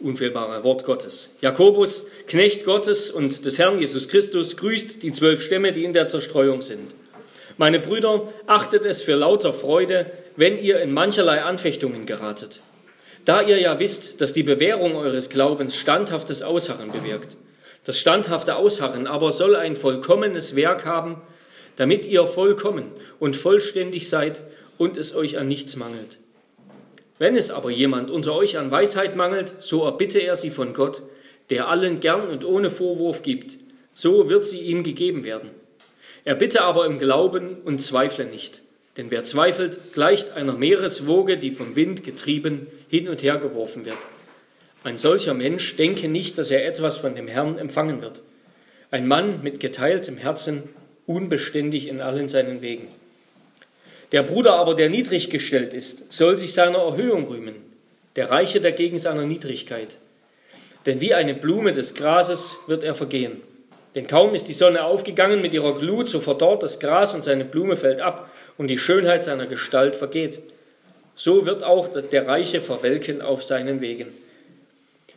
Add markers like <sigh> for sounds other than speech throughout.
unfehlbare Wort Gottes. Jakobus, Knecht Gottes und des Herrn Jesus Christus, grüßt die zwölf Stämme, die in der Zerstreuung sind. Meine Brüder, achtet es für lauter Freude, wenn ihr in mancherlei Anfechtungen geratet. Da ihr ja wisst, dass die Bewährung eures Glaubens standhaftes Ausharren bewirkt. Das standhafte Ausharren aber soll ein vollkommenes Werk haben, damit ihr vollkommen und vollständig seid und es euch an nichts mangelt. Wenn es aber jemand unter euch an Weisheit mangelt, so erbitte er sie von Gott, der allen gern und ohne Vorwurf gibt, so wird sie ihm gegeben werden. Er bitte aber im Glauben und zweifle nicht, denn wer zweifelt, gleicht einer Meereswoge, die vom Wind getrieben hin und her geworfen wird. Ein solcher Mensch denke nicht, dass er etwas von dem Herrn empfangen wird. Ein Mann mit geteiltem Herzen, unbeständig in allen seinen Wegen. Der Bruder aber, der niedrig gestellt ist, soll sich seiner Erhöhung rühmen, der Reiche dagegen seiner Niedrigkeit. Denn wie eine Blume des Grases wird er vergehen. Denn kaum ist die Sonne aufgegangen mit ihrer Glut, so verdorrt das Gras und seine Blume fällt ab und die Schönheit seiner Gestalt vergeht. So wird auch der Reiche verwelken auf seinen Wegen.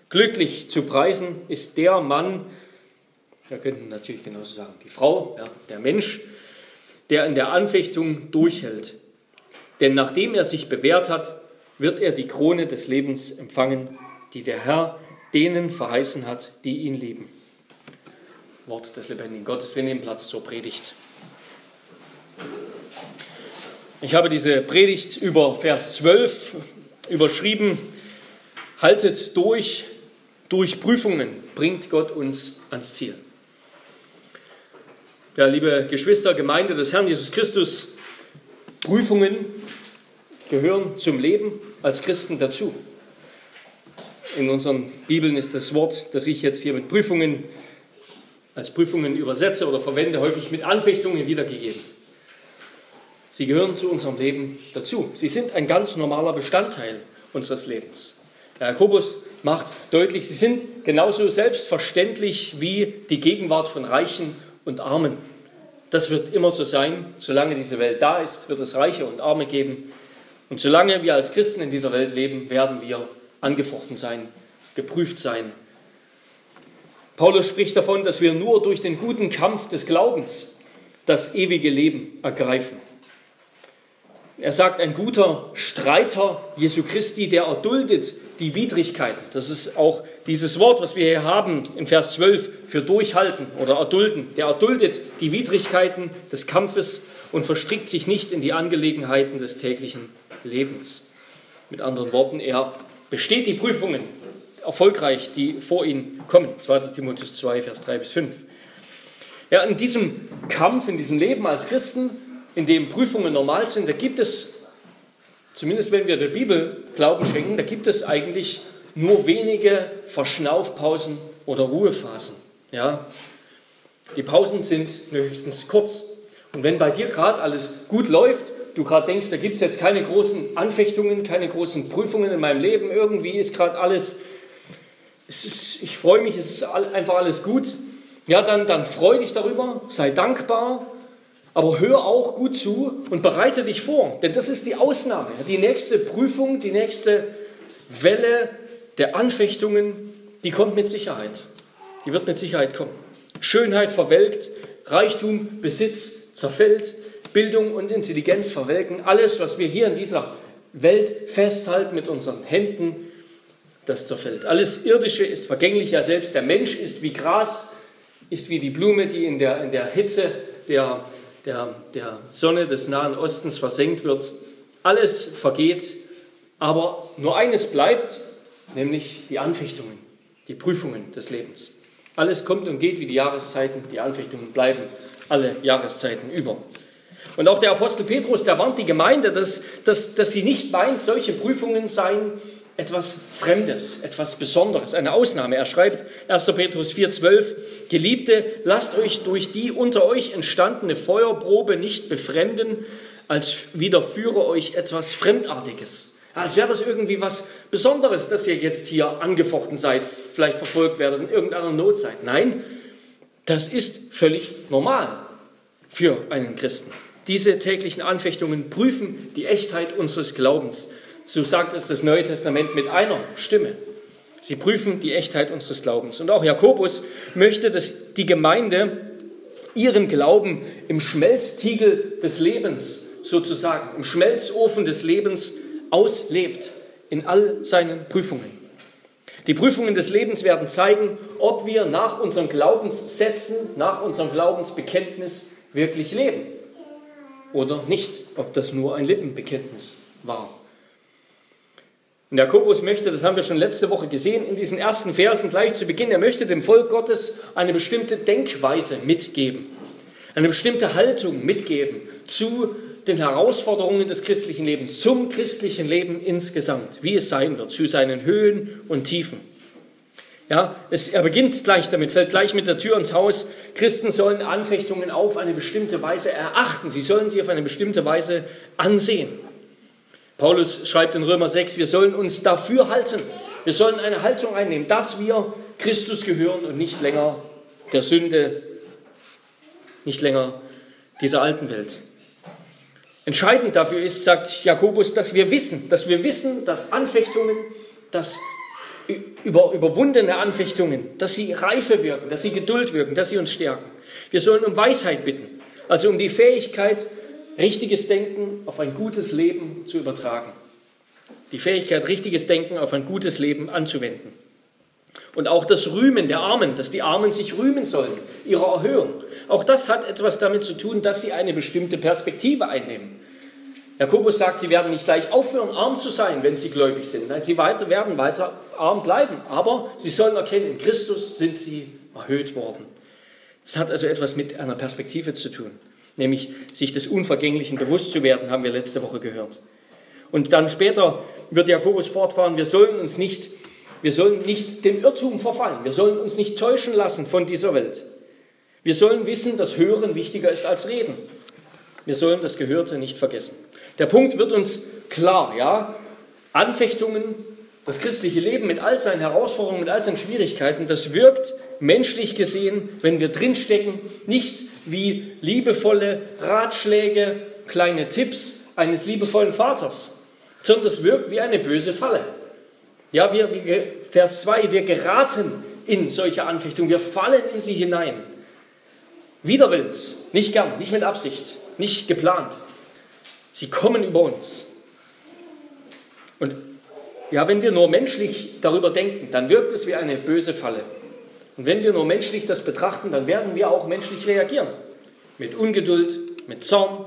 Glücklich zu preisen ist der Mann, wir könnten natürlich genauso sagen, die Frau, ja, der Mensch, der in der Anfechtung durchhält. Denn nachdem er sich bewährt hat, wird er die Krone des Lebens empfangen, die der Herr denen verheißen hat, die ihn lieben. Wort des lebendigen Gottes. Wir nehmen Platz zur Predigt. Ich habe diese Predigt über Vers 12 überschrieben. Haltet durch, durch Prüfungen bringt Gott uns ans Ziel. Ja, liebe Geschwister, Gemeinde des Herrn Jesus Christus, Prüfungen gehören zum Leben als Christen dazu. In unseren Bibeln ist das Wort, das ich jetzt hier mit Prüfungen als Prüfungen übersetze oder verwende, häufig mit Anfechtungen wiedergegeben. Sie gehören zu unserem Leben dazu. Sie sind ein ganz normaler Bestandteil unseres Lebens. Der Jakobus macht deutlich, sie sind genauso selbstverständlich wie die Gegenwart von Reichen und Armen. Das wird immer so sein. Solange diese Welt da ist, wird es Reiche und Arme geben. Und solange wir als Christen in dieser Welt leben, werden wir angefochten sein, geprüft sein. Paulus spricht davon, dass wir nur durch den guten Kampf des Glaubens das ewige Leben ergreifen. Er sagt, ein guter Streiter Jesu Christi, der erduldet die Widrigkeiten. Das ist auch dieses Wort, was wir hier haben in Vers 12 für durchhalten oder erdulden. Der erduldet die Widrigkeiten des Kampfes und verstrickt sich nicht in die Angelegenheiten des täglichen Lebens. Mit anderen Worten, er besteht die Prüfungen erfolgreich, die vor ihn kommen. 2. Timotheus 2, Vers 3 bis 5. Ja, in diesem Kampf, in diesem Leben als Christen, in dem Prüfungen normal sind, da gibt es zumindest wenn wir der Bibel Glauben schenken, da gibt es eigentlich nur wenige Verschnaufpausen oder Ruhephasen. Ja? Die Pausen sind höchstens kurz. Und wenn bei dir gerade alles gut läuft, du gerade denkst, da gibt es jetzt keine großen Anfechtungen, keine großen Prüfungen in meinem Leben, irgendwie ist gerade alles, es ist, ich freue mich, es ist einfach alles gut, ja, dann, dann freu dich darüber, sei dankbar aber hör auch gut zu und bereite dich vor, denn das ist die Ausnahme. Die nächste Prüfung, die nächste Welle der Anfechtungen, die kommt mit Sicherheit. Die wird mit Sicherheit kommen. Schönheit verwelkt, Reichtum, Besitz zerfällt, Bildung und Intelligenz verwelken. Alles, was wir hier in dieser Welt festhalten mit unseren Händen, das zerfällt. Alles Irdische ist vergänglich, ja selbst der Mensch ist wie Gras, ist wie die Blume, die in der, in der Hitze der der, der Sonne des Nahen Ostens versenkt wird. Alles vergeht, aber nur eines bleibt, nämlich die Anfechtungen, die Prüfungen des Lebens. Alles kommt und geht wie die Jahreszeiten, die Anfechtungen bleiben alle Jahreszeiten über. Und auch der Apostel Petrus, der warnt die Gemeinde, dass, dass, dass sie nicht meint, solche Prüfungen seien etwas Fremdes, etwas Besonderes, eine Ausnahme. Er schreibt 1. Petrus 4,12, Geliebte, lasst euch durch die unter euch entstandene Feuerprobe nicht befremden, als widerführe euch etwas Fremdartiges. Als wäre das irgendwie was Besonderes, dass ihr jetzt hier angefochten seid, vielleicht verfolgt werdet, in irgendeiner Not seid. Nein, das ist völlig normal für einen Christen. Diese täglichen Anfechtungen prüfen die Echtheit unseres Glaubens. So sagt es das Neue Testament mit einer Stimme. Sie prüfen die Echtheit unseres Glaubens. Und auch Jakobus möchte, dass die Gemeinde ihren Glauben im Schmelztiegel des Lebens sozusagen, im Schmelzofen des Lebens auslebt, in all seinen Prüfungen. Die Prüfungen des Lebens werden zeigen, ob wir nach unseren Glaubenssätzen, nach unserem Glaubensbekenntnis wirklich leben oder nicht, ob das nur ein Lippenbekenntnis war. Und Jakobus möchte, das haben wir schon letzte Woche gesehen, in diesen ersten Versen gleich zu Beginn, er möchte dem Volk Gottes eine bestimmte Denkweise mitgeben, eine bestimmte Haltung mitgeben zu den Herausforderungen des christlichen Lebens, zum christlichen Leben insgesamt, wie es sein wird, zu seinen Höhen und Tiefen. Ja, es, er beginnt gleich damit, fällt gleich mit der Tür ins Haus. Christen sollen Anfechtungen auf eine bestimmte Weise erachten. Sie sollen sie auf eine bestimmte Weise ansehen. Paulus schreibt in Römer 6, wir sollen uns dafür halten. Wir sollen eine Haltung einnehmen, dass wir Christus gehören und nicht länger der Sünde, nicht länger dieser alten Welt. Entscheidend dafür ist, sagt Jakobus, dass wir wissen, dass wir wissen, dass Anfechtungen, dass über, überwundene Anfechtungen, dass sie Reife wirken, dass sie Geduld wirken, dass sie uns stärken. Wir sollen um Weisheit bitten, also um die Fähigkeit, richtiges Denken auf ein gutes Leben zu übertragen. Die Fähigkeit, richtiges Denken auf ein gutes Leben anzuwenden. Und auch das Rühmen der Armen, dass die Armen sich rühmen sollen, ihrer Erhöhung. Auch das hat etwas damit zu tun, dass sie eine bestimmte Perspektive einnehmen. Jakobus sagt, sie werden nicht gleich aufhören, arm zu sein, wenn sie gläubig sind. Nein, sie weiter, werden weiter arm bleiben. Aber sie sollen erkennen, in Christus sind sie erhöht worden. Das hat also etwas mit einer Perspektive zu tun nämlich sich des Unvergänglichen bewusst zu werden, haben wir letzte Woche gehört. Und dann später wird Jakobus fortfahren, wir sollen uns nicht, wir sollen nicht dem Irrtum verfallen, wir sollen uns nicht täuschen lassen von dieser Welt. Wir sollen wissen, dass Hören wichtiger ist als Reden. Wir sollen das Gehörte nicht vergessen. Der Punkt wird uns klar, ja? Anfechtungen, das christliche Leben mit all seinen Herausforderungen, mit all seinen Schwierigkeiten, das wirkt menschlich gesehen, wenn wir drinstecken, nicht wie liebevolle Ratschläge, kleine Tipps eines liebevollen Vaters, sondern das wirkt wie eine böse Falle. Ja, wir, Vers 2, wir geraten in solche Anfechtungen, wir fallen in sie hinein. Widerwillens, nicht gern, nicht mit Absicht, nicht geplant. Sie kommen über uns. Und ja, wenn wir nur menschlich darüber denken, dann wirkt es wie eine böse Falle. Und wenn wir nur menschlich das betrachten, dann werden wir auch menschlich reagieren. Mit Ungeduld, mit Zorn,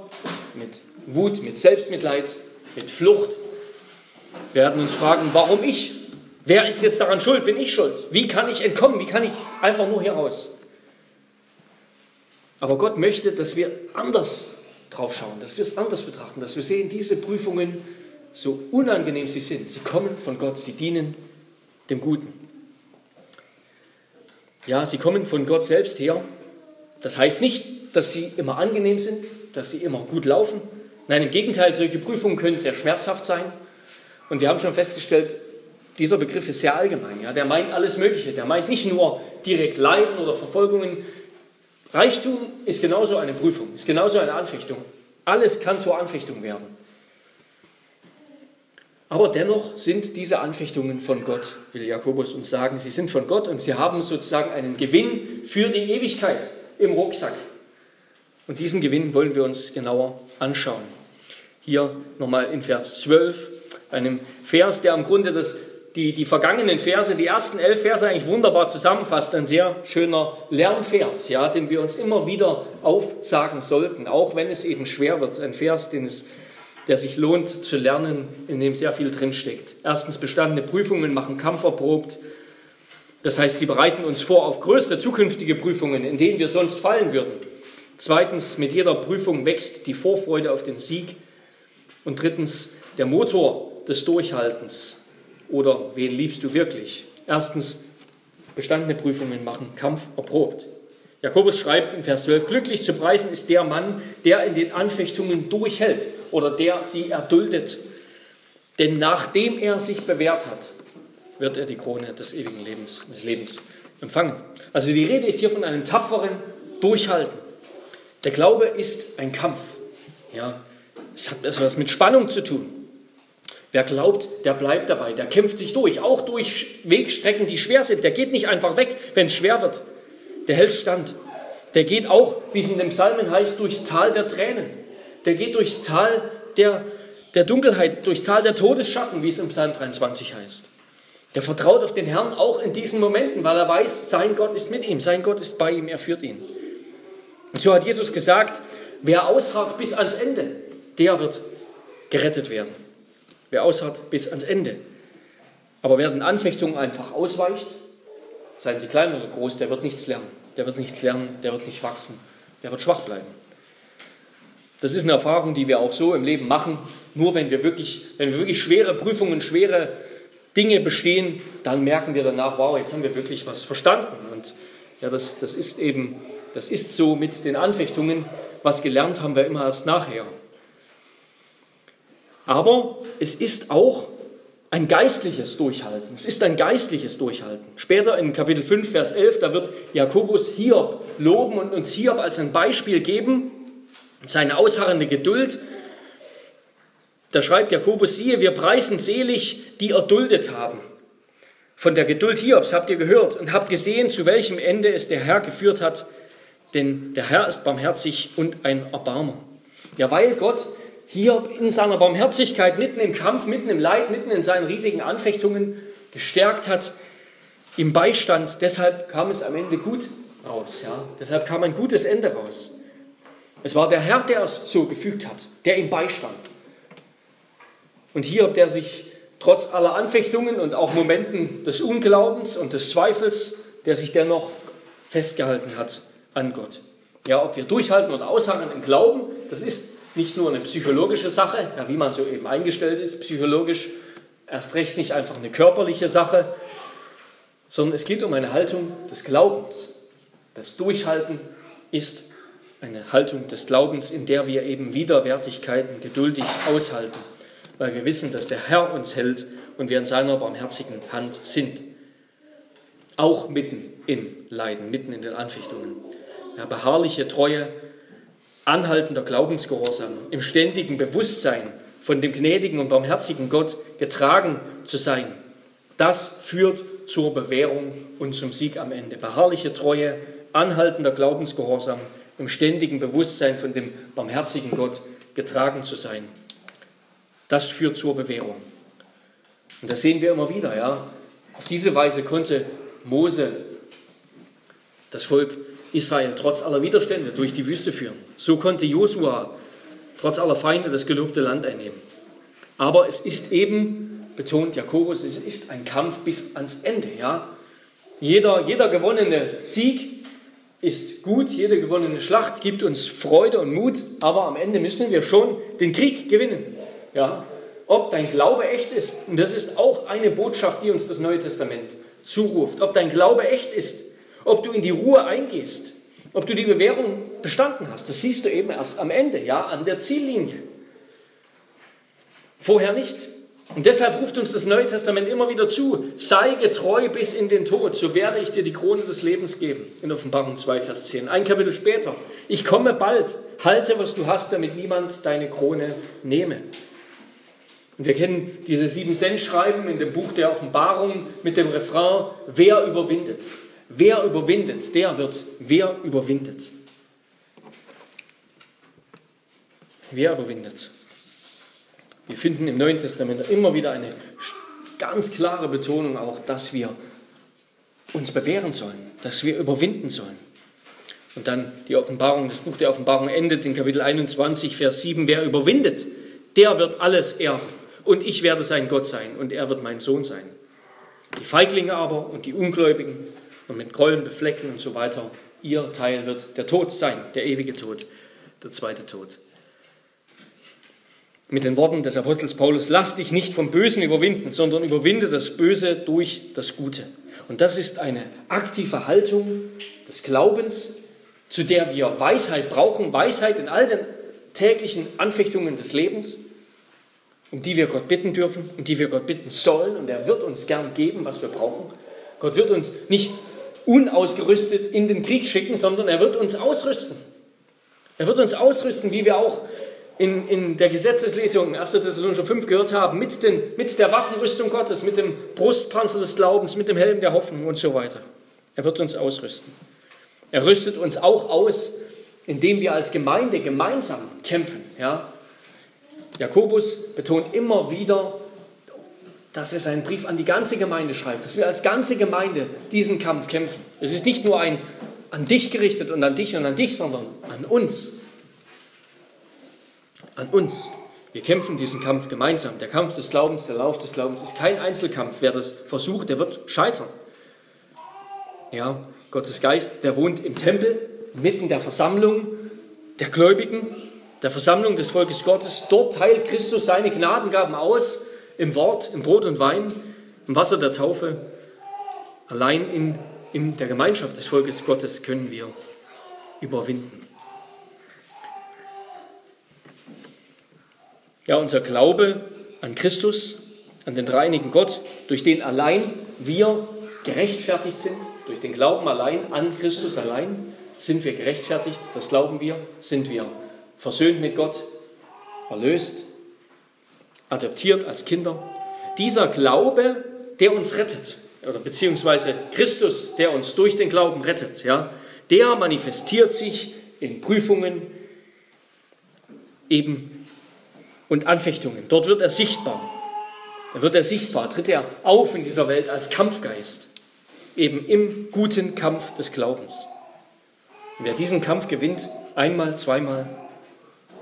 mit Wut, mit Selbstmitleid, mit Flucht. Wir werden uns fragen, warum ich? Wer ist jetzt daran schuld? Bin ich schuld? Wie kann ich entkommen? Wie kann ich einfach nur hier raus? Aber Gott möchte, dass wir anders drauf schauen, dass wir es anders betrachten, dass wir sehen, diese Prüfungen, so unangenehm sie sind, sie kommen von Gott, sie dienen dem Guten. Ja, sie kommen von Gott selbst her. Das heißt nicht, dass sie immer angenehm sind, dass sie immer gut laufen. Nein, im Gegenteil, solche Prüfungen können sehr schmerzhaft sein. Und wir haben schon festgestellt, dieser Begriff ist sehr allgemein. Ja? Der meint alles Mögliche. Der meint nicht nur direkt Leiden oder Verfolgungen. Reichtum ist genauso eine Prüfung, ist genauso eine Anfechtung. Alles kann zur Anfechtung werden. Aber dennoch sind diese Anfechtungen von Gott, will Jakobus uns sagen. Sie sind von Gott und sie haben sozusagen einen Gewinn für die Ewigkeit im Rucksack. Und diesen Gewinn wollen wir uns genauer anschauen. Hier nochmal in Vers 12, einem Vers, der im Grunde das, die, die vergangenen Verse, die ersten elf Verse eigentlich wunderbar zusammenfasst. Ein sehr schöner Lernvers, ja, den wir uns immer wieder aufsagen sollten, auch wenn es eben schwer wird. Ein Vers, den es der sich lohnt zu lernen, in dem sehr viel drinsteckt. Erstens, bestandene Prüfungen machen Kampf erprobt. Das heißt, sie bereiten uns vor auf größere zukünftige Prüfungen, in denen wir sonst fallen würden. Zweitens, mit jeder Prüfung wächst die Vorfreude auf den Sieg. Und drittens, der Motor des Durchhaltens. Oder wen liebst du wirklich? Erstens, bestandene Prüfungen machen Kampf erprobt. Jakobus schreibt in Vers 12, glücklich zu preisen ist der Mann, der in den Anfechtungen durchhält oder der sie erduldet. Denn nachdem er sich bewährt hat, wird er die Krone des ewigen Lebens, des Lebens empfangen. Also die Rede ist hier von einem tapferen Durchhalten. Der Glaube ist ein Kampf. Ja, es hat etwas mit Spannung zu tun. Wer glaubt, der bleibt dabei, der kämpft sich durch, auch durch Wegstrecken, die schwer sind. Der geht nicht einfach weg, wenn es schwer wird. Der hält stand. Der geht auch, wie es in den Psalmen heißt, durchs Tal der Tränen. Der geht durchs Tal der, der Dunkelheit, durchs Tal der Todesschatten, wie es im Psalm 23 heißt. Der vertraut auf den Herrn auch in diesen Momenten, weil er weiß, sein Gott ist mit ihm, sein Gott ist bei ihm, er führt ihn. Und so hat Jesus gesagt, wer ausharrt bis ans Ende, der wird gerettet werden. Wer ausharrt bis ans Ende. Aber wer den Anfechtungen einfach ausweicht, seien sie klein oder groß, der wird nichts lernen. Der wird nichts lernen, der wird nicht wachsen, der wird schwach bleiben. Das ist eine Erfahrung, die wir auch so im Leben machen. Nur wenn wir wirklich, wenn wir wirklich schwere Prüfungen, schwere Dinge bestehen, dann merken wir danach, wow, jetzt haben wir wirklich was verstanden. Und ja, das, das ist eben, das ist so mit den Anfechtungen. Was gelernt haben wir immer erst nachher. Aber es ist auch ein geistliches Durchhalten. Es ist ein geistliches Durchhalten. Später in Kapitel 5, Vers 11, da wird Jakobus Hiob loben und uns Hiob als ein Beispiel geben, seine ausharrende Geduld da schreibt Jakobus, siehe, wir preisen selig, die erduldet haben. Von der Geduld Hiobs habt ihr gehört und habt gesehen, zu welchem Ende es der Herr geführt hat. Denn der Herr ist barmherzig und ein Erbarmer. Ja, weil Gott Hiob in seiner Barmherzigkeit, mitten im Kampf, mitten im Leid, mitten in seinen riesigen Anfechtungen gestärkt hat, im Beistand. Deshalb kam es am Ende gut raus. Ja? Deshalb kam ein gutes Ende raus. Es war der Herr, der es so gefügt hat, der ihm beistand. Und Hiob, der sich trotz aller Anfechtungen und auch Momenten des Unglaubens und des Zweifels, der sich dennoch festgehalten hat an Gott. Ja, ob wir durchhalten oder ausharren im Glauben, das ist nicht nur eine psychologische Sache, ja, wie man so eben eingestellt ist, psychologisch, erst recht nicht einfach eine körperliche Sache, sondern es geht um eine Haltung des Glaubens. Das Durchhalten ist eine Haltung des Glaubens, in der wir eben Widerwärtigkeiten geduldig aushalten weil wir wissen, dass der Herr uns hält und wir in seiner barmherzigen Hand sind. Auch mitten in Leiden, mitten in den Anfechtungen. Ja, beharrliche Treue, anhaltender Glaubensgehorsam, im ständigen Bewusstsein von dem gnädigen und barmherzigen Gott getragen zu sein, das führt zur Bewährung und zum Sieg am Ende. Beharrliche Treue, anhaltender Glaubensgehorsam, im ständigen Bewusstsein von dem barmherzigen Gott getragen zu sein. Das führt zur Bewährung. Und das sehen wir immer wieder. Ja? Auf diese Weise konnte Mose das Volk Israel trotz aller Widerstände durch die Wüste führen. So konnte Josua trotz aller Feinde das gelobte Land einnehmen. Aber es ist eben, betont Jakobus, es ist ein Kampf bis ans Ende. Ja? Jeder, jeder gewonnene Sieg ist gut, jede gewonnene Schlacht gibt uns Freude und Mut, aber am Ende müssen wir schon den Krieg gewinnen ja, ob dein Glaube echt ist. Und das ist auch eine Botschaft, die uns das Neue Testament zuruft. Ob dein Glaube echt ist, ob du in die Ruhe eingehst, ob du die Bewährung bestanden hast. Das siehst du eben erst am Ende, ja, an der Ziellinie. Vorher nicht. Und deshalb ruft uns das Neue Testament immer wieder zu, sei getreu bis in den Tod, so werde ich dir die Krone des Lebens geben. In Offenbarung 2, Vers 10. Ein Kapitel später, ich komme bald, halte, was du hast, damit niemand deine Krone nehme. Und wir kennen diese sieben Cent-Schreiben in dem Buch der Offenbarung mit dem Refrain, wer überwindet? Wer überwindet, der wird. Wer überwindet? Wer überwindet? Wir finden im Neuen Testament immer wieder eine ganz klare Betonung auch, dass wir uns bewähren sollen, dass wir überwinden sollen. Und dann die Offenbarung, das Buch der Offenbarung endet in Kapitel 21, Vers 7, wer überwindet, der wird alles erben und ich werde sein Gott sein und er wird mein Sohn sein. Die Feiglinge aber und die Ungläubigen und mit Gräueln beflecken und so weiter, ihr Teil wird der Tod sein, der ewige Tod, der zweite Tod. Mit den Worten des Apostels Paulus, lass dich nicht vom Bösen überwinden, sondern überwinde das Böse durch das Gute. Und das ist eine aktive Haltung des Glaubens, zu der wir Weisheit brauchen, Weisheit in all den täglichen Anfechtungen des Lebens um die wir Gott bitten dürfen, um die wir Gott bitten sollen. Und er wird uns gern geben, was wir brauchen. Gott wird uns nicht unausgerüstet in den Krieg schicken, sondern er wird uns ausrüsten. Er wird uns ausrüsten, wie wir auch in, in der Gesetzeslesung 1. Thessalonicher 5 gehört haben, mit, den, mit der Waffenrüstung Gottes, mit dem Brustpanzer des Glaubens, mit dem Helm der Hoffnung und so weiter. Er wird uns ausrüsten. Er rüstet uns auch aus, indem wir als Gemeinde gemeinsam kämpfen. Ja? Jakobus betont immer wieder, dass er seinen Brief an die ganze Gemeinde schreibt, dass wir als ganze Gemeinde diesen Kampf kämpfen. Es ist nicht nur ein an dich gerichtet und an dich und an dich, sondern an uns. An uns. Wir kämpfen diesen Kampf gemeinsam. Der Kampf des Glaubens, der Lauf des Glaubens ist kein Einzelkampf. Wer das versucht, der wird scheitern. Ja, Gottes Geist, der wohnt im Tempel, mitten der Versammlung der Gläubigen, der Versammlung des Volkes Gottes. Dort teilt Christus seine Gnadengaben aus, im Wort, im Brot und Wein, im Wasser der Taufe. Allein in in der Gemeinschaft des Volkes Gottes können wir überwinden. Ja, unser Glaube an Christus, an den dreinigen Gott, durch den allein wir gerechtfertigt sind, durch den Glauben allein an Christus allein sind wir gerechtfertigt, das glauben wir, sind wir versöhnt mit Gott, erlöst, adoptiert als Kinder. Dieser Glaube, der uns rettet, oder beziehungsweise Christus, der uns durch den Glauben rettet, ja, der manifestiert sich in Prüfungen eben und Anfechtungen. Dort wird er sichtbar. Da wird er sichtbar, tritt er auf in dieser Welt als Kampfgeist, eben im guten Kampf des Glaubens. Und wer diesen Kampf gewinnt, einmal, zweimal,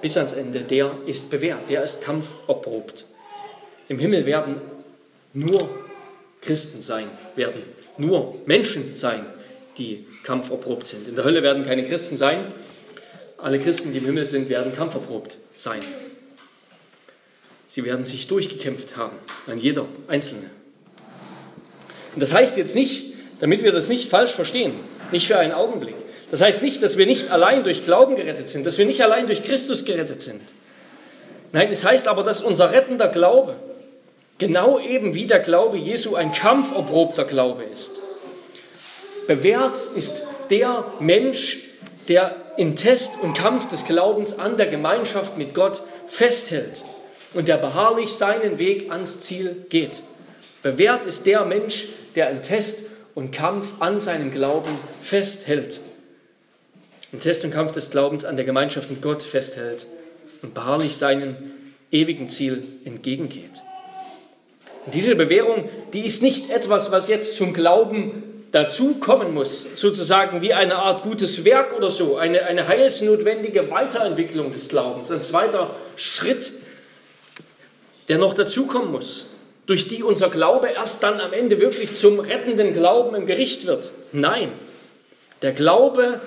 bis ans Ende, der ist bewährt, der ist kampferprobt. Im Himmel werden nur Christen sein werden, nur Menschen sein, die kampferprobt sind. In der Hölle werden keine Christen sein. Alle Christen, die im Himmel sind, werden kampferprobt sein. Sie werden sich durchgekämpft haben, an jeder Einzelne. Und das heißt jetzt nicht, damit wir das nicht falsch verstehen, nicht für einen Augenblick. Das heißt nicht, dass wir nicht allein durch Glauben gerettet sind, dass wir nicht allein durch Christus gerettet sind. Nein, es heißt aber, dass unser rettender Glaube, Genau eben wie der Glaube Jesu ein kampferprobter Glaube ist. Bewährt ist der Mensch, der im Test und Kampf des Glaubens an der Gemeinschaft mit Gott festhält und der beharrlich seinen Weg ans Ziel geht. Bewährt ist der Mensch, der im Test und Kampf an seinem Glauben festhält. Im Test und Kampf des Glaubens an der Gemeinschaft mit Gott festhält und beharrlich seinem ewigen Ziel entgegengeht. Und diese Bewährung, die ist nicht etwas, was jetzt zum Glauben dazu kommen muss, sozusagen wie eine Art gutes Werk oder so, eine, eine heilsnotwendige Weiterentwicklung des Glaubens, ein zweiter Schritt, der noch dazukommen muss, durch die unser Glaube erst dann am Ende wirklich zum rettenden Glauben im Gericht wird. Nein, der Glaube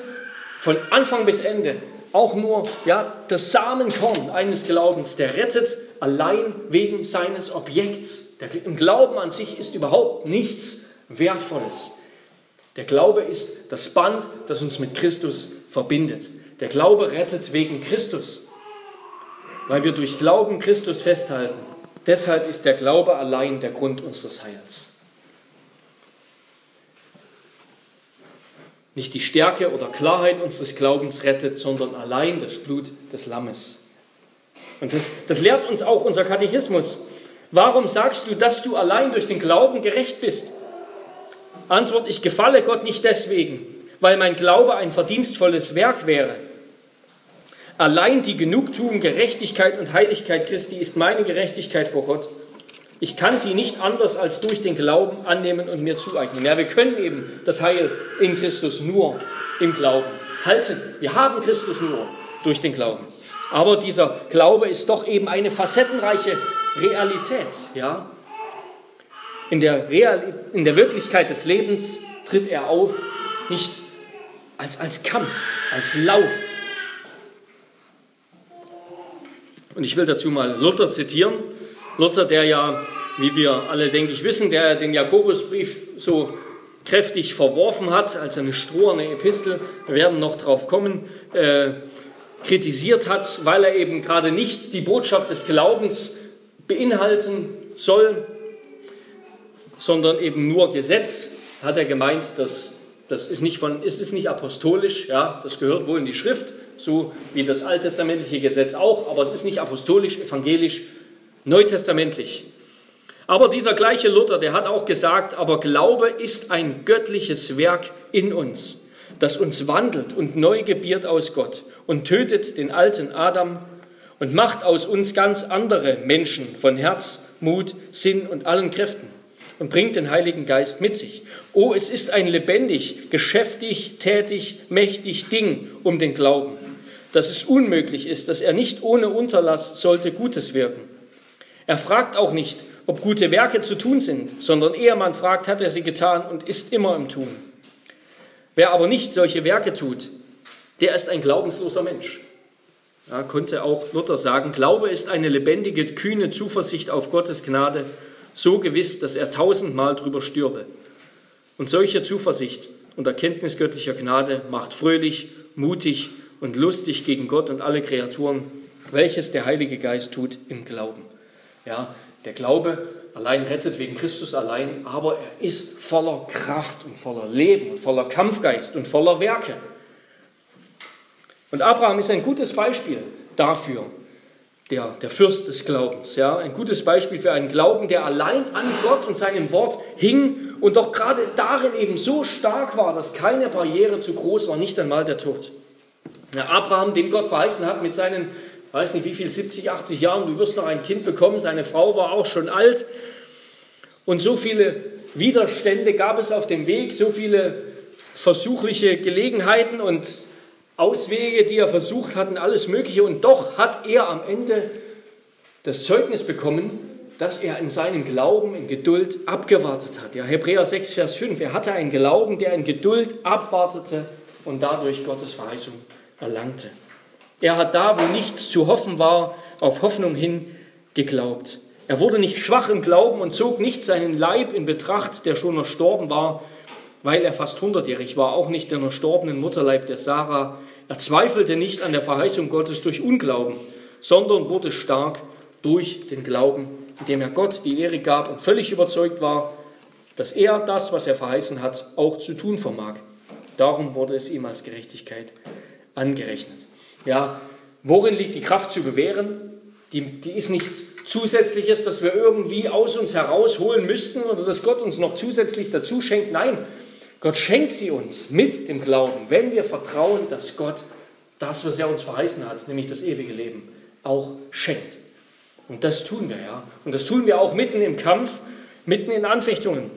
von Anfang bis Ende, auch nur ja, das Samenkorn eines Glaubens, der rettet allein wegen seines Objekts, der, Im Glauben an sich ist überhaupt nichts Wertvolles. Der Glaube ist das Band, das uns mit Christus verbindet. Der Glaube rettet wegen Christus, weil wir durch Glauben Christus festhalten. Deshalb ist der Glaube allein der Grund unseres Heils. Nicht die Stärke oder Klarheit unseres Glaubens rettet, sondern allein das Blut des Lammes. Und das, das lehrt uns auch unser Katechismus. Warum sagst du, dass du allein durch den Glauben gerecht bist? Antwort, ich gefalle Gott nicht deswegen, weil mein Glaube ein verdienstvolles Werk wäre. Allein die Genugtuung, Gerechtigkeit und Heiligkeit Christi ist meine Gerechtigkeit vor Gott. Ich kann sie nicht anders als durch den Glauben annehmen und mir zueignen. Ja, wir können eben das Heil in Christus nur im Glauben halten. Wir haben Christus nur durch den Glauben. Aber dieser Glaube ist doch eben eine facettenreiche Realität. Ja? In, der Real, in der Wirklichkeit des Lebens tritt er auf, nicht als, als Kampf, als Lauf. Und ich will dazu mal Luther zitieren. Luther, der ja, wie wir alle, denke ich, wissen, der den Jakobusbrief so kräftig verworfen hat als eine stroherne Epistel, wir werden noch drauf kommen, äh, kritisiert hat, weil er eben gerade nicht die Botschaft des Glaubens beinhalten soll, sondern eben nur Gesetz, hat er gemeint, dass Das ist nicht, von, ist, ist nicht apostolisch, ja, das gehört wohl in die Schrift, so wie das alttestamentliche Gesetz auch, aber es ist nicht apostolisch, evangelisch, neutestamentlich. Aber dieser gleiche Luther, der hat auch gesagt, aber Glaube ist ein göttliches Werk in uns, das uns wandelt und neu gebiert aus Gott und tötet den alten Adam und macht aus uns ganz andere Menschen von Herz, Mut, Sinn und allen Kräften und bringt den Heiligen Geist mit sich. Oh, es ist ein lebendig, geschäftig, tätig, mächtig Ding um den Glauben, dass es unmöglich ist, dass er nicht ohne Unterlass sollte Gutes wirken. Er fragt auch nicht, ob gute Werke zu tun sind, sondern eher man fragt, hat er sie getan und ist immer im Tun. Wer aber nicht solche Werke tut, der ist ein glaubensloser Mensch. Ja, konnte auch Luther sagen, Glaube ist eine lebendige, kühne Zuversicht auf Gottes Gnade, so gewiss, dass er tausendmal drüber stürbe. Und solche Zuversicht und Erkenntnis göttlicher Gnade macht fröhlich, mutig und lustig gegen Gott und alle Kreaturen, welches der Heilige Geist tut im Glauben. Ja, der Glaube allein rettet wegen Christus allein, aber er ist voller Kraft und voller Leben und voller Kampfgeist und voller Werke. Und Abraham ist ein gutes Beispiel dafür, der, der Fürst des Glaubens. Ja? Ein gutes Beispiel für einen Glauben, der allein an Gott und seinem Wort hing und doch gerade darin eben so stark war, dass keine Barriere zu groß war, nicht einmal der Tod. Ja, Abraham, dem Gott verheißen hat mit seinen weiß nicht wie viel, 70, 80 Jahren, du wirst noch ein Kind bekommen, seine Frau war auch schon alt. Und so viele Widerstände gab es auf dem Weg, so viele versuchliche Gelegenheiten und Auswege, die er versucht hatten, alles Mögliche. Und doch hat er am Ende das Zeugnis bekommen, dass er in seinem Glauben, in Geduld abgewartet hat. Ja, Hebräer 6, Vers 5. Er hatte einen Glauben, der in Geduld abwartete und dadurch Gottes Verheißung erlangte. Er hat da, wo nichts zu hoffen war, auf Hoffnung hin geglaubt. Er wurde nicht schwach im Glauben und zog nicht seinen Leib in Betracht, der schon erstorben war, weil er fast hundertjährig war, auch nicht den erstorbenen Mutterleib der Sarah. Er zweifelte nicht an der Verheißung Gottes durch Unglauben, sondern wurde stark durch den Glauben, indem er Gott die Ehre gab und völlig überzeugt war, dass er das, was er verheißen hat, auch zu tun vermag. Darum wurde es ihm als Gerechtigkeit angerechnet. Ja, worin liegt die Kraft zu bewähren? Die, die ist nichts Zusätzliches, das wir irgendwie aus uns herausholen müssten oder dass Gott uns noch zusätzlich dazu schenkt. Nein, Gott schenkt sie uns mit dem Glauben, wenn wir vertrauen, dass Gott das, was er uns verheißen hat, nämlich das ewige Leben, auch schenkt. Und das tun wir, ja. Und das tun wir auch mitten im Kampf, mitten in Anfechtungen.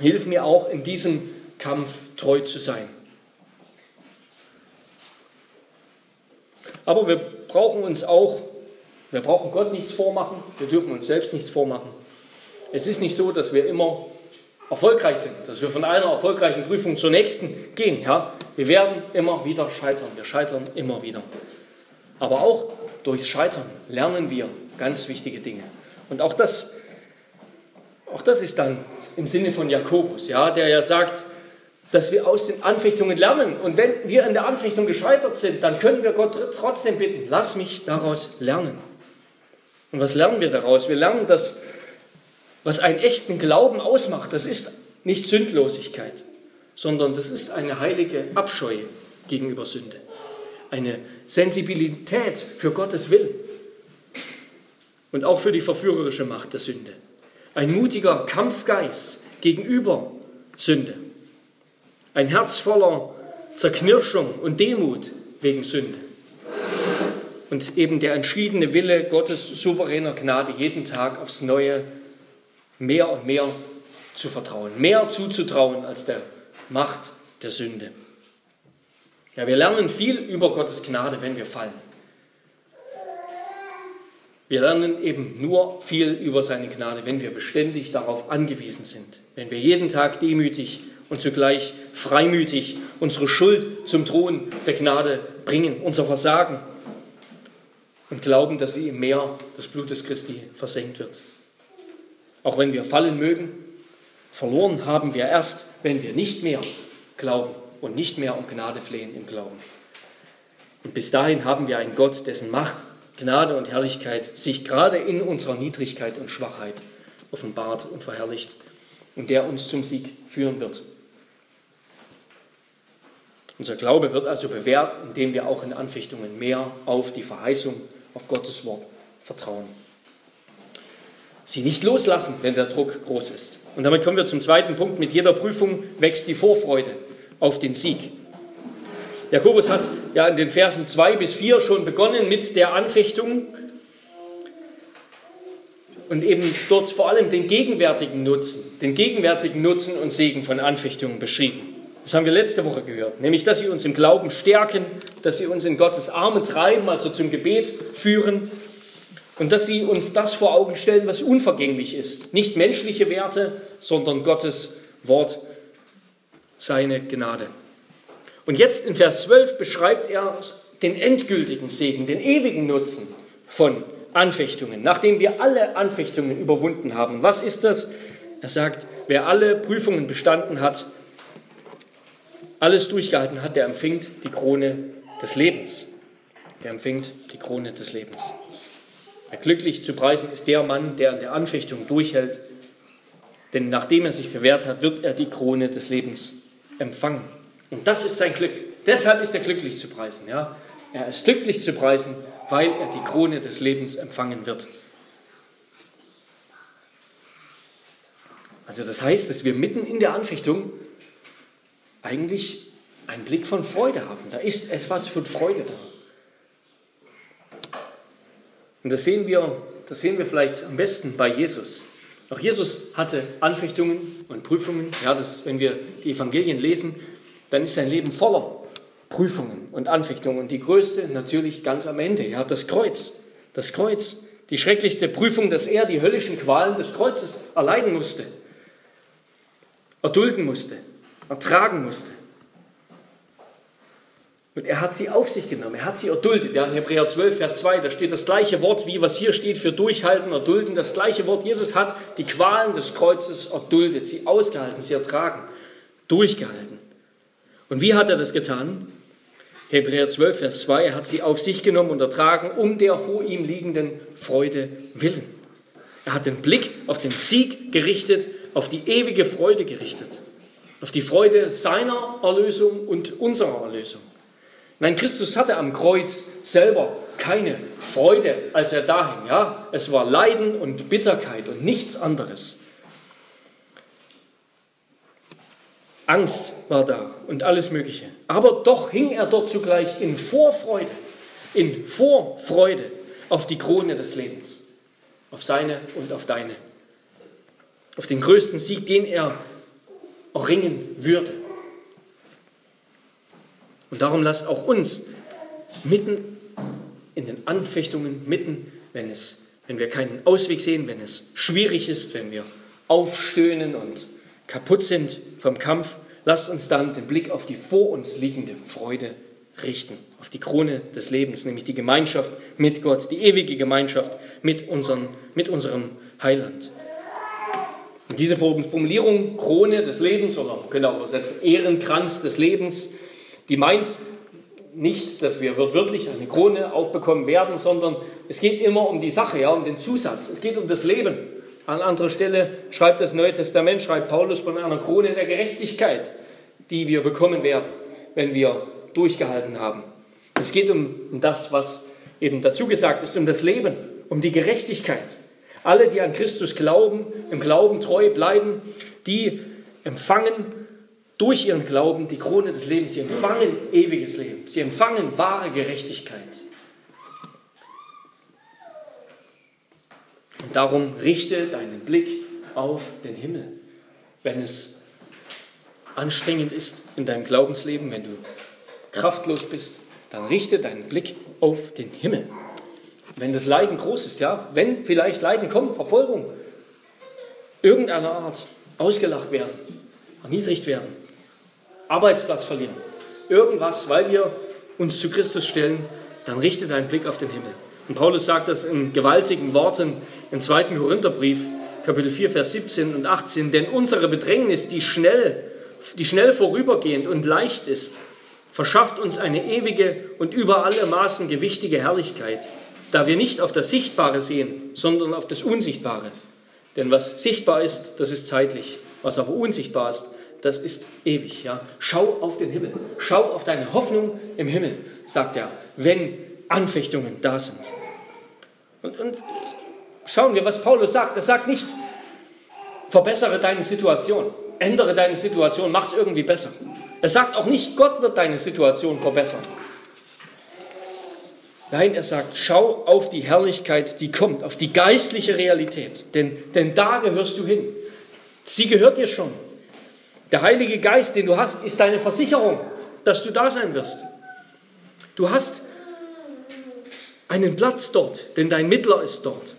Hilf mir auch in diesem Kampf treu zu sein. Aber wir brauchen uns auch, wir brauchen Gott nichts vormachen, wir dürfen uns selbst nichts vormachen. Es ist nicht so, dass wir immer erfolgreich sind, dass wir von einer erfolgreichen Prüfung zur nächsten gehen. Ja? Wir werden immer wieder scheitern, wir scheitern immer wieder. Aber auch durchs Scheitern lernen wir ganz wichtige Dinge. Und auch das, auch das ist dann im Sinne von Jakobus, ja, der ja sagt, dass wir aus den Anfechtungen lernen. Und wenn wir in der Anfechtung gescheitert sind, dann können wir Gott trotzdem bitten, lass mich daraus lernen. Und was lernen wir daraus? Wir lernen, dass was einen echten Glauben ausmacht, das ist nicht Sündlosigkeit, sondern das ist eine heilige Abscheu gegenüber Sünde. Eine Sensibilität für Gottes Willen und auch für die verführerische Macht der Sünde. Ein mutiger Kampfgeist gegenüber Sünde. Ein Herz voller Zerknirschung und Demut wegen Sünde. Und eben der entschiedene Wille Gottes souveräner Gnade jeden Tag aufs Neue mehr und mehr zu vertrauen, mehr zuzutrauen als der Macht der Sünde. Ja, wir lernen viel über Gottes Gnade, wenn wir fallen. Wir lernen eben nur viel über seine Gnade, wenn wir beständig darauf angewiesen sind, wenn wir jeden Tag demütig und zugleich freimütig unsere Schuld zum Thron der Gnade bringen, unser Versagen und glauben, dass sie im Meer des Blutes Christi versenkt wird. Auch wenn wir fallen mögen, verloren haben wir erst, wenn wir nicht mehr glauben und nicht mehr um Gnade flehen im Glauben. Und bis dahin haben wir einen Gott, dessen Macht, Gnade und Herrlichkeit sich gerade in unserer Niedrigkeit und Schwachheit offenbart und verherrlicht und der uns zum Sieg führen wird. Unser Glaube wird also bewährt, indem wir auch in Anfechtungen mehr auf die Verheißung, auf Gottes Wort vertrauen. Sie nicht loslassen, wenn der Druck groß ist. Und damit kommen wir zum zweiten Punkt. Mit jeder Prüfung wächst die Vorfreude auf den Sieg. Jakobus hat ja in den Versen 2 bis 4 schon begonnen mit der Anfechtung und eben dort vor allem den gegenwärtigen Nutzen, den gegenwärtigen Nutzen und Segen von Anfechtungen beschrieben. Das haben wir letzte Woche gehört, nämlich dass sie uns im Glauben stärken, dass sie uns in Gottes Arme treiben, also zum Gebet führen und dass sie uns das vor Augen stellen, was unvergänglich ist. Nicht menschliche Werte, sondern Gottes Wort, seine Gnade. Und jetzt in Vers 12 beschreibt er den endgültigen Segen, den ewigen Nutzen von Anfechtungen, nachdem wir alle Anfechtungen überwunden haben. Was ist das? Er sagt, wer alle Prüfungen bestanden hat, alles durchgehalten hat, der empfängt die Krone des Lebens. Der empfängt die Krone des Lebens. Ja, glücklich zu preisen ist der Mann, der an der Anfechtung durchhält, denn nachdem er sich bewährt hat, wird er die Krone des Lebens empfangen. Und das ist sein Glück. Deshalb ist er glücklich zu preisen. Ja? Er ist glücklich zu preisen, weil er die Krone des Lebens empfangen wird. Also das heißt, dass wir mitten in der Anfechtung eigentlich einen Blick von Freude haben. Da ist etwas von Freude da. Und das sehen wir, das sehen wir vielleicht am besten bei Jesus. Auch Jesus hatte Anfechtungen und Prüfungen. Ja, das, wenn wir die Evangelien lesen, dann ist sein Leben voller Prüfungen und Anfechtungen. Und die größte natürlich ganz am Ende, ja, das Kreuz. Das Kreuz, die schrecklichste Prüfung, dass er die höllischen Qualen des Kreuzes erleiden musste, erdulden musste, ertragen musste. Und er hat sie auf sich genommen, er hat sie erduldet. Ja, in Hebräer 12, Vers 2, da steht das gleiche Wort, wie was hier steht für durchhalten, erdulden. Das gleiche Wort, Jesus hat die Qualen des Kreuzes erduldet, sie ausgehalten, sie ertragen, durchgehalten. Und wie hat er das getan? Hebräer 12, Vers 2, er hat sie auf sich genommen und ertragen, um der vor ihm liegenden Freude willen. Er hat den Blick auf den Sieg gerichtet, auf die ewige Freude gerichtet, auf die Freude seiner Erlösung und unserer Erlösung. Nein, Christus hatte am Kreuz selber keine Freude, als er da hing. Ja? Es war Leiden und Bitterkeit und nichts anderes. Angst war da und alles Mögliche. Aber doch hing er dort zugleich in Vorfreude, in Vorfreude auf die Krone des Lebens, auf seine und auf deine, auf den größten Sieg, den er erringen würde. Und darum lasst auch uns mitten in den Anfechtungen, mitten, wenn, es, wenn wir keinen Ausweg sehen, wenn es schwierig ist, wenn wir aufstöhnen und kaputt sind vom Kampf, lasst uns dann den Blick auf die vor uns liegende Freude richten, auf die Krone des Lebens, nämlich die Gemeinschaft mit Gott, die ewige Gemeinschaft mit, unseren, mit unserem Heiland. Diese Formulierung Krone des Lebens oder man könnte auch übersetzen Ehrenkranz des Lebens, die meint nicht, dass wir wirklich eine Krone aufbekommen werden, sondern es geht immer um die Sache, ja, um den Zusatz. Es geht um das Leben. An anderer Stelle schreibt das Neue Testament, schreibt Paulus von einer Krone der Gerechtigkeit, die wir bekommen werden, wenn wir durchgehalten haben. Es geht um das, was eben dazu gesagt ist, um das Leben, um die Gerechtigkeit. Alle, die an Christus glauben, im Glauben treu bleiben, die empfangen durch ihren Glauben die Krone des Lebens. Sie empfangen ewiges Leben. Sie empfangen wahre Gerechtigkeit. Und darum richte deinen Blick auf den Himmel. Wenn es anstrengend ist in deinem Glaubensleben, wenn du kraftlos bist, dann richte deinen Blick auf den Himmel. Wenn das Leiden groß ist, ja, wenn vielleicht Leiden kommt, Verfolgung, irgendeiner Art, ausgelacht werden, erniedrigt werden, Arbeitsplatz verlieren, irgendwas, weil wir uns zu Christus stellen, dann richte deinen Blick auf den Himmel. Und Paulus sagt das in gewaltigen Worten im zweiten Korintherbrief, Kapitel 4, Vers 17 und 18. Denn unsere Bedrängnis, die schnell, die schnell vorübergehend und leicht ist, verschafft uns eine ewige und über alle Maßen gewichtige Herrlichkeit, da wir nicht auf das Sichtbare sehen, sondern auf das Unsichtbare. Denn was sichtbar ist, das ist zeitlich. Was aber unsichtbar ist, das ist ewig. Ja? Schau auf den Himmel. Schau auf deine Hoffnung im Himmel, sagt er, wenn Anfechtungen da sind. Und, und schauen wir, was Paulus sagt. Er sagt nicht, verbessere deine Situation, ändere deine Situation, mach es irgendwie besser. Er sagt auch nicht, Gott wird deine Situation verbessern. Nein, er sagt, schau auf die Herrlichkeit, die kommt, auf die geistliche Realität, denn, denn da gehörst du hin. Sie gehört dir schon. Der Heilige Geist, den du hast, ist deine Versicherung, dass du da sein wirst. Du hast einen Platz dort, denn dein Mittler ist dort.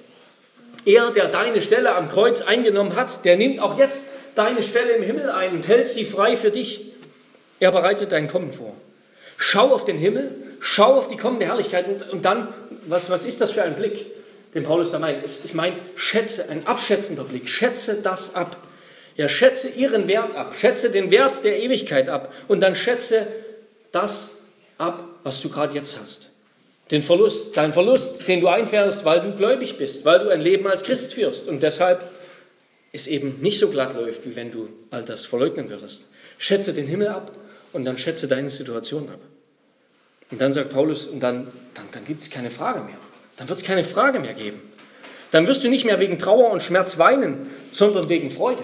Er, der deine Stelle am Kreuz eingenommen hat, der nimmt auch jetzt deine Stelle im Himmel ein und hält sie frei für dich. Er bereitet dein Kommen vor. Schau auf den Himmel, schau auf die kommende Herrlichkeit und, und dann, was, was ist das für ein Blick, den Paulus da meint? Es, es meint, schätze, ein abschätzender Blick, schätze das ab. Ja, schätze ihren Wert ab, schätze den Wert der Ewigkeit ab und dann schätze das ab, was du gerade jetzt hast. Den Verlust, deinen Verlust, den du einfährst, weil du gläubig bist, weil du ein Leben als Christ führst und deshalb es eben nicht so glatt läuft, wie wenn du all das verleugnen würdest. Schätze den Himmel ab und dann schätze deine Situation ab. Und dann sagt Paulus, und dann, dann, dann gibt es keine Frage mehr. Dann wird es keine Frage mehr geben. Dann wirst du nicht mehr wegen Trauer und Schmerz weinen, sondern wegen Freude.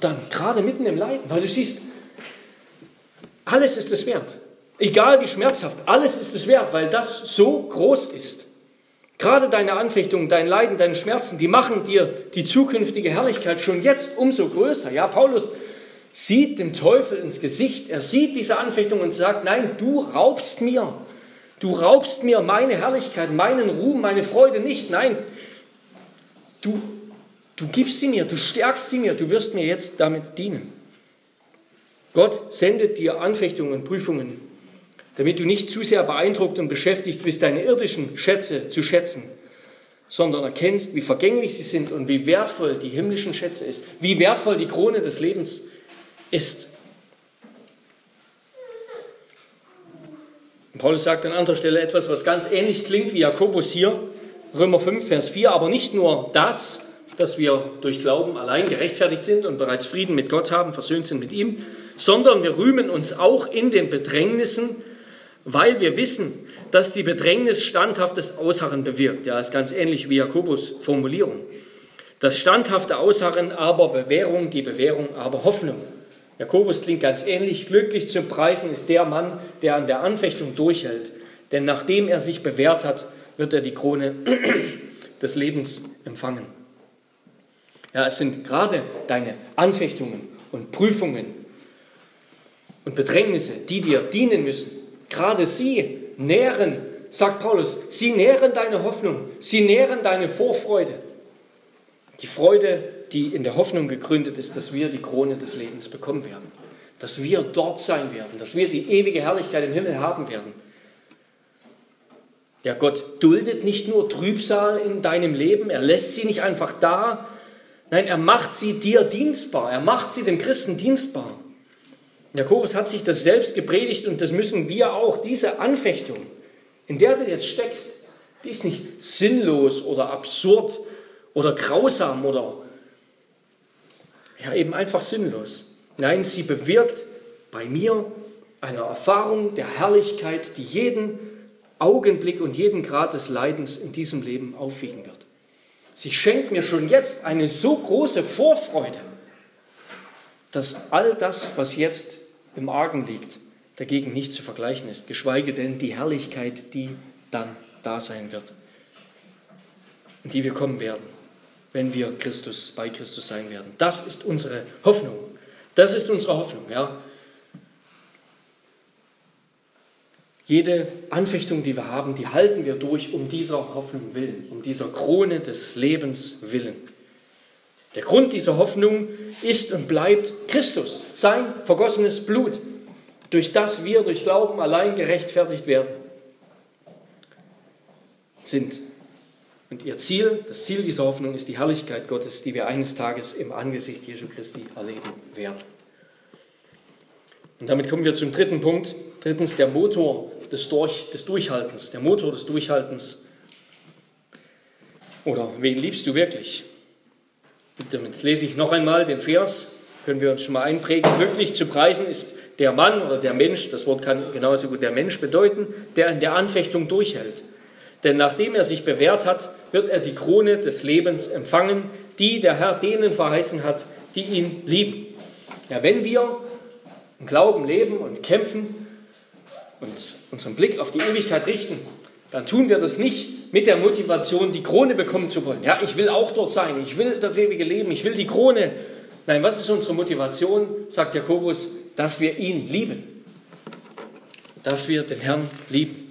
Dann gerade mitten im Leiden, weil du siehst, alles ist es wert. Egal wie schmerzhaft, alles ist es wert, weil das so groß ist. Gerade deine Anfechtungen, dein Leiden, deine Schmerzen, die machen dir die zukünftige Herrlichkeit schon jetzt umso größer. Ja, Paulus sieht dem Teufel ins Gesicht, er sieht diese Anfechtung und sagt, nein, du raubst mir, du raubst mir meine Herrlichkeit, meinen Ruhm, meine Freude nicht, nein, du, du gibst sie mir, du stärkst sie mir, du wirst mir jetzt damit dienen. Gott sendet dir Anfechtungen und Prüfungen, damit du nicht zu sehr beeindruckt und beschäftigt bist, deine irdischen Schätze zu schätzen, sondern erkennst, wie vergänglich sie sind und wie wertvoll die himmlischen Schätze ist, wie wertvoll die Krone des Lebens ist. Paulus sagt an anderer Stelle etwas, was ganz ähnlich klingt wie Jakobus hier, Römer 5, Vers 4, aber nicht nur das, dass wir durch Glauben allein gerechtfertigt sind und bereits Frieden mit Gott haben, versöhnt sind mit ihm, sondern wir rühmen uns auch in den Bedrängnissen, weil wir wissen, dass die Bedrängnis standhaftes Ausharren bewirkt. Ja, ist ganz ähnlich wie Jakobus Formulierung. Das standhafte Ausharren aber Bewährung, die Bewährung aber Hoffnung. Jakobus klingt ganz ähnlich. Glücklich zu preisen ist der Mann, der an der Anfechtung durchhält. Denn nachdem er sich bewährt hat, wird er die Krone <clears throat> des Lebens empfangen. Ja, es sind gerade deine Anfechtungen und Prüfungen und Bedrängnisse, die dir dienen müssen. Gerade sie nähren, sagt Paulus, sie nähren deine Hoffnung, sie nähren deine Vorfreude. Die Freude, die in der Hoffnung gegründet ist, dass wir die Krone des Lebens bekommen werden, dass wir dort sein werden, dass wir die ewige Herrlichkeit im Himmel haben werden. Ja, Gott duldet nicht nur Trübsal in deinem Leben, er lässt sie nicht einfach da, nein, er macht sie dir dienstbar, er macht sie dem Christen dienstbar. Jakobus hat sich das selbst gepredigt und das müssen wir auch. Diese Anfechtung, in der du jetzt steckst, die ist nicht sinnlos oder absurd oder grausam oder ja eben einfach sinnlos. Nein, sie bewirkt bei mir eine Erfahrung der Herrlichkeit, die jeden Augenblick und jeden Grad des Leidens in diesem Leben aufwiegen wird. Sie schenkt mir schon jetzt eine so große Vorfreude, dass all das, was jetzt im Argen liegt, dagegen nicht zu vergleichen ist, geschweige denn die Herrlichkeit, die dann da sein wird, in die wir kommen werden, wenn wir Christus bei Christus sein werden. Das ist unsere Hoffnung. Das ist unsere Hoffnung, ja. Jede Anfechtung, die wir haben, die halten wir durch um dieser Hoffnung willen, um dieser Krone des Lebens willen. Der Grund dieser Hoffnung ist und bleibt Christus, sein vergossenes Blut, durch das wir durch Glauben allein gerechtfertigt werden, sind. Und ihr Ziel, das Ziel dieser Hoffnung ist die Herrlichkeit Gottes, die wir eines Tages im Angesicht Jesu Christi erleben werden. Und damit kommen wir zum dritten Punkt. Drittens der Motor des, Durch, des Durchhaltens. Der Motor des Durchhaltens. Oder wen liebst du wirklich? Damit lese ich noch einmal den Vers, können wir uns schon mal einprägen. Glücklich zu preisen ist der Mann oder der Mensch, das Wort kann genauso gut der Mensch bedeuten, der in der Anfechtung durchhält. Denn nachdem er sich bewährt hat, wird er die Krone des Lebens empfangen, die der Herr denen verheißen hat, die ihn lieben. Ja, wenn wir im Glauben leben und kämpfen und unseren Blick auf die Ewigkeit richten, dann tun wir das nicht mit der Motivation, die Krone bekommen zu wollen. Ja, ich will auch dort sein, ich will das ewige Leben, ich will die Krone. Nein, was ist unsere Motivation, sagt Jakobus, dass wir ihn lieben, dass wir den Herrn lieben.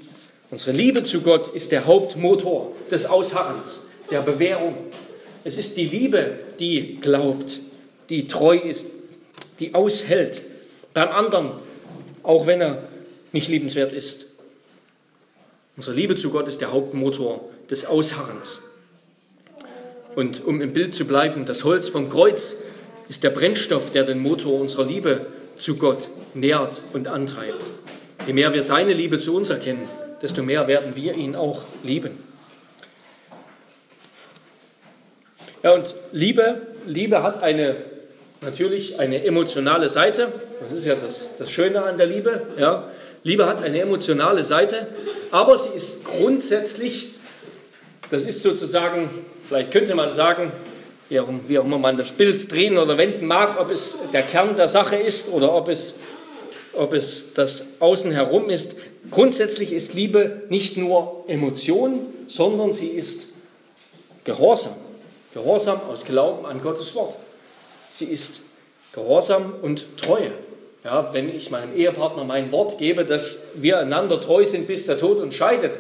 Unsere Liebe zu Gott ist der Hauptmotor des Ausharrens, der Bewährung. Es ist die Liebe, die glaubt, die treu ist, die aushält beim anderen, auch wenn er nicht liebenswert ist. Unsere Liebe zu Gott ist der Hauptmotor des Ausharrens. Und um im Bild zu bleiben, das Holz vom Kreuz ist der Brennstoff, der den Motor unserer Liebe zu Gott nährt und antreibt. Je mehr wir seine Liebe zu uns erkennen, desto mehr werden wir ihn auch lieben. Ja, und Liebe, Liebe hat eine, natürlich eine emotionale Seite. Das ist ja das, das Schöne an der Liebe. Ja. Liebe hat eine emotionale Seite, aber sie ist grundsätzlich, das ist sozusagen, vielleicht könnte man sagen, wie auch, wie auch immer man das Bild drehen oder wenden mag, ob es der Kern der Sache ist oder ob es, ob es das Außen herum ist. Grundsätzlich ist Liebe nicht nur Emotion, sondern sie ist Gehorsam. Gehorsam aus Glauben an Gottes Wort. Sie ist Gehorsam und Treue. Ja, wenn ich meinem Ehepartner mein Wort gebe, dass wir einander treu sind, bis der Tod uns scheidet,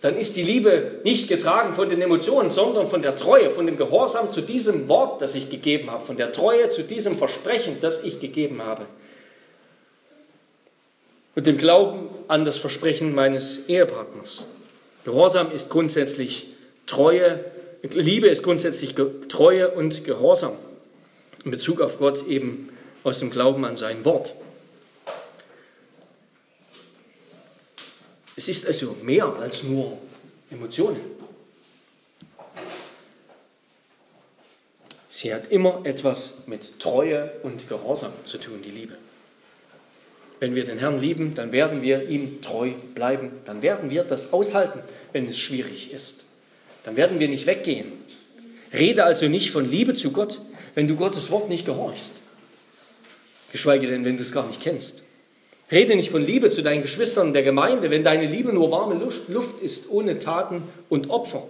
dann ist die Liebe nicht getragen von den Emotionen, sondern von der Treue, von dem Gehorsam zu diesem Wort, das ich gegeben habe, von der Treue zu diesem Versprechen, das ich gegeben habe. Und dem Glauben an das Versprechen meines Ehepartners. Gehorsam ist grundsätzlich Treue, Liebe ist grundsätzlich Treue und Gehorsam in Bezug auf Gott eben aus dem Glauben an sein Wort. Es ist also mehr als nur Emotionen. Sie hat immer etwas mit Treue und Gehorsam zu tun, die Liebe. Wenn wir den Herrn lieben, dann werden wir ihm treu bleiben. Dann werden wir das aushalten, wenn es schwierig ist. Dann werden wir nicht weggehen. Rede also nicht von Liebe zu Gott, wenn du Gottes Wort nicht gehorchst. Geschweige denn, wenn du es gar nicht kennst. Rede nicht von Liebe zu deinen Geschwistern der Gemeinde, wenn deine Liebe nur warme Luft, Luft ist, ohne Taten und Opfer.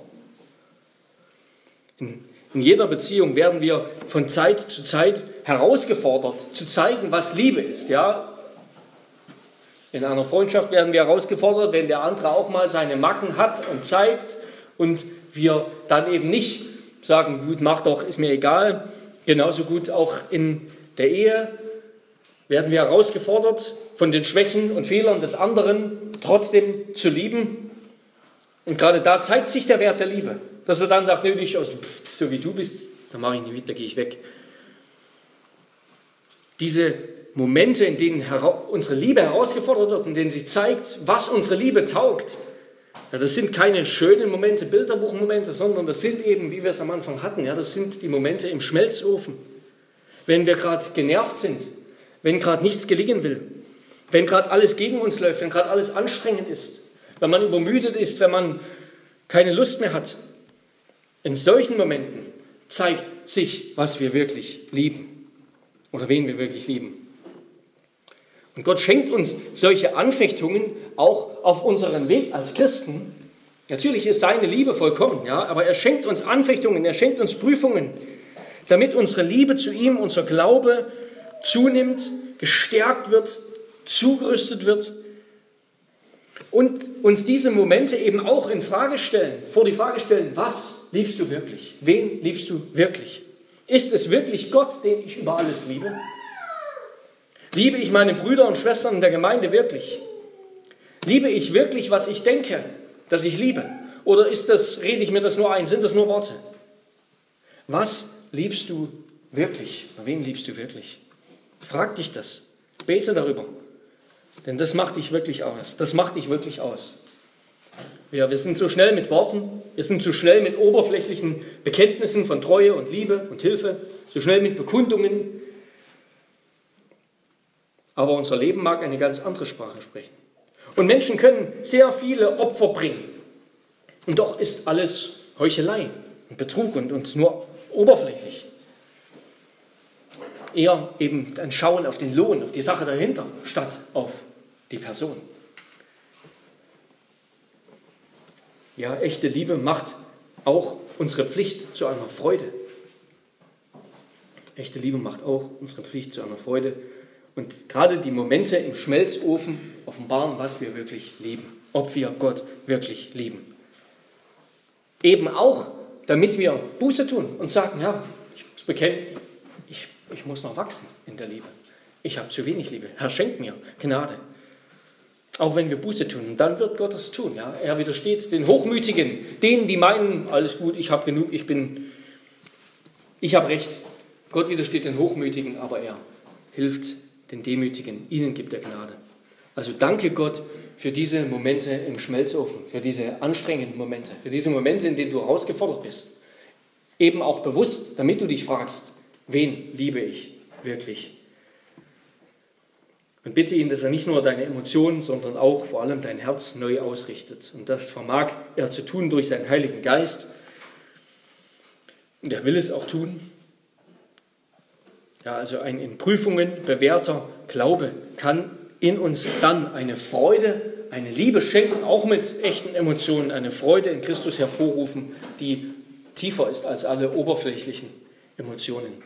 In, in jeder Beziehung werden wir von Zeit zu Zeit herausgefordert, zu zeigen, was Liebe ist. Ja? In einer Freundschaft werden wir herausgefordert, wenn der andere auch mal seine Macken hat und zeigt und wir dann eben nicht sagen, gut, mach doch, ist mir egal. Genauso gut auch in der Ehe werden wir herausgefordert, von den Schwächen und Fehlern des anderen trotzdem zu lieben. Und gerade da zeigt sich der Wert der Liebe. Dass er dann sagt, nötig, also, pff, so wie du bist, dann mache ich nicht mit, da gehe ich weg. Diese Momente, in denen unsere Liebe herausgefordert wird, in denen sie zeigt, was unsere Liebe taugt, ja, das sind keine schönen Momente, Bilderbuchmomente, sondern das sind eben, wie wir es am Anfang hatten, ja, das sind die Momente im Schmelzofen. Wenn wir gerade genervt sind, wenn gerade nichts gelingen will, wenn gerade alles gegen uns läuft, wenn gerade alles anstrengend ist, wenn man übermüdet ist, wenn man keine Lust mehr hat. In solchen Momenten zeigt sich, was wir wirklich lieben oder wen wir wirklich lieben. Und Gott schenkt uns solche Anfechtungen auch auf unseren Weg als Christen. Natürlich ist seine Liebe vollkommen, ja, aber er schenkt uns Anfechtungen, er schenkt uns Prüfungen, damit unsere Liebe zu ihm, unser Glaube zunimmt, gestärkt wird, zugerüstet wird und uns diese Momente eben auch in Frage stellen, vor die Frage stellen, was liebst du wirklich? Wen liebst du wirklich? Ist es wirklich Gott, den ich über alles liebe? Liebe ich meine Brüder und Schwestern in der Gemeinde wirklich? Liebe ich wirklich, was ich denke, dass ich liebe? Oder ist das, rede ich mir das nur ein? Sind das nur Worte? Was liebst du wirklich? Wen liebst du wirklich? Frag dich das. Bete darüber. Denn das macht dich wirklich aus. Das macht dich wirklich aus. Ja, wir sind so schnell mit Worten, wir sind so schnell mit oberflächlichen Bekenntnissen von Treue und Liebe und Hilfe, so schnell mit Bekundungen. Aber unser Leben mag eine ganz andere Sprache sprechen. Und Menschen können sehr viele Opfer bringen. Und doch ist alles Heuchelei und Betrug und, und nur oberflächlich. Eher eben ein Schauen auf den Lohn, auf die Sache dahinter, statt auf die Person. Ja, echte Liebe macht auch unsere Pflicht zu einer Freude. Echte Liebe macht auch unsere Pflicht zu einer Freude. Und gerade die Momente im Schmelzofen offenbaren, was wir wirklich lieben, ob wir Gott wirklich lieben. Eben auch, damit wir Buße tun und sagen, ja, ich muss ich, ich muss noch wachsen in der Liebe. Ich habe zu wenig Liebe. Herr, schenk mir Gnade. Auch wenn wir Buße tun. Dann wird Gott das tun. Ja? Er widersteht den Hochmütigen, denen, die meinen, alles gut, ich habe genug, ich bin, ich habe recht. Gott widersteht den Hochmütigen, aber er hilft den Demütigen. Ihnen gibt er Gnade. Also danke Gott für diese Momente im Schmelzofen, für diese anstrengenden Momente, für diese Momente, in denen du herausgefordert bist. Eben auch bewusst, damit du dich fragst, wen liebe ich wirklich? Und bitte ihn, dass er nicht nur deine Emotionen, sondern auch vor allem dein Herz neu ausrichtet. Und das vermag er zu tun durch seinen Heiligen Geist. Und er will es auch tun. Ja, also ein in Prüfungen bewährter Glaube kann in uns dann eine Freude, eine Liebe schenken, auch mit echten Emotionen, eine Freude in Christus hervorrufen, die tiefer ist als alle oberflächlichen Emotionen.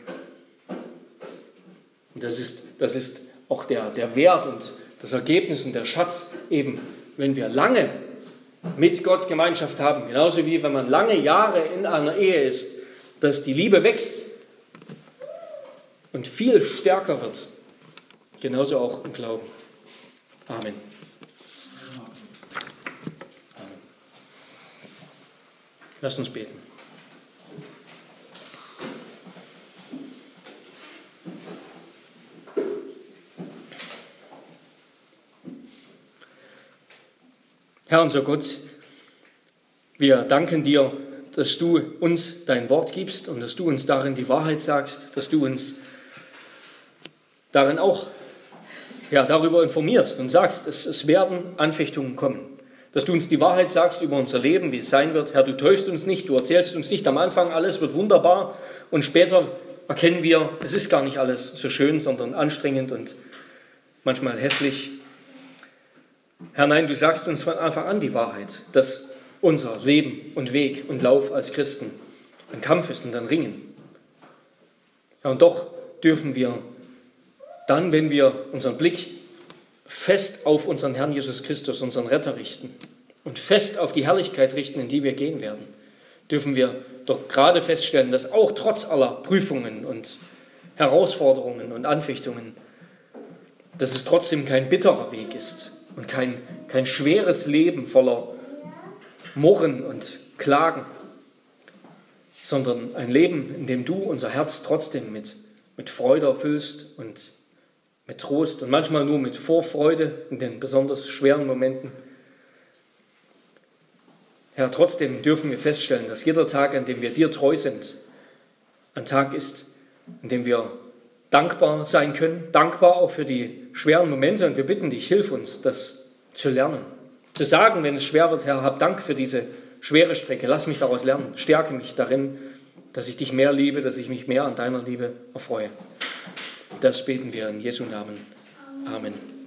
Und das ist, das ist auch der, der Wert und das Ergebnis und der Schatz eben, wenn wir lange mit Gott Gemeinschaft haben, genauso wie wenn man lange Jahre in einer Ehe ist, dass die Liebe wächst und viel stärker wird, genauso auch im Glauben. Amen. Amen. Lass uns beten. Herr unser Gott, wir danken dir, dass du uns dein Wort gibst und dass du uns darin die Wahrheit sagst, dass du uns darin auch ja, darüber informierst und sagst, dass es werden Anfechtungen kommen. Dass du uns die Wahrheit sagst über unser Leben, wie es sein wird. Herr, du täuschst uns nicht, du erzählst uns nicht am Anfang, alles wird wunderbar und später erkennen wir, es ist gar nicht alles so schön, sondern anstrengend und manchmal hässlich Herr, nein, du sagst uns von Anfang an die Wahrheit, dass unser Leben und Weg und Lauf als Christen ein Kampf ist und ein Ringen. Ja, und doch dürfen wir dann, wenn wir unseren Blick fest auf unseren Herrn Jesus Christus, unseren Retter richten und fest auf die Herrlichkeit richten, in die wir gehen werden, dürfen wir doch gerade feststellen, dass auch trotz aller Prüfungen und Herausforderungen und Anfechtungen, dass es trotzdem kein bitterer Weg ist, und kein, kein schweres Leben voller Murren und Klagen, sondern ein Leben, in dem du unser Herz trotzdem mit, mit Freude erfüllst und mit Trost und manchmal nur mit Vorfreude in den besonders schweren Momenten. Herr, trotzdem dürfen wir feststellen, dass jeder Tag, an dem wir dir treu sind, ein Tag ist, an dem wir dankbar sein können, dankbar auch für die schweren Momente. Und wir bitten dich, hilf uns, das zu lernen. Zu sagen, wenn es schwer wird, Herr, hab Dank für diese schwere Strecke. Lass mich daraus lernen. Stärke mich darin, dass ich dich mehr liebe, dass ich mich mehr an deiner Liebe erfreue. Das beten wir in Jesu Namen. Amen.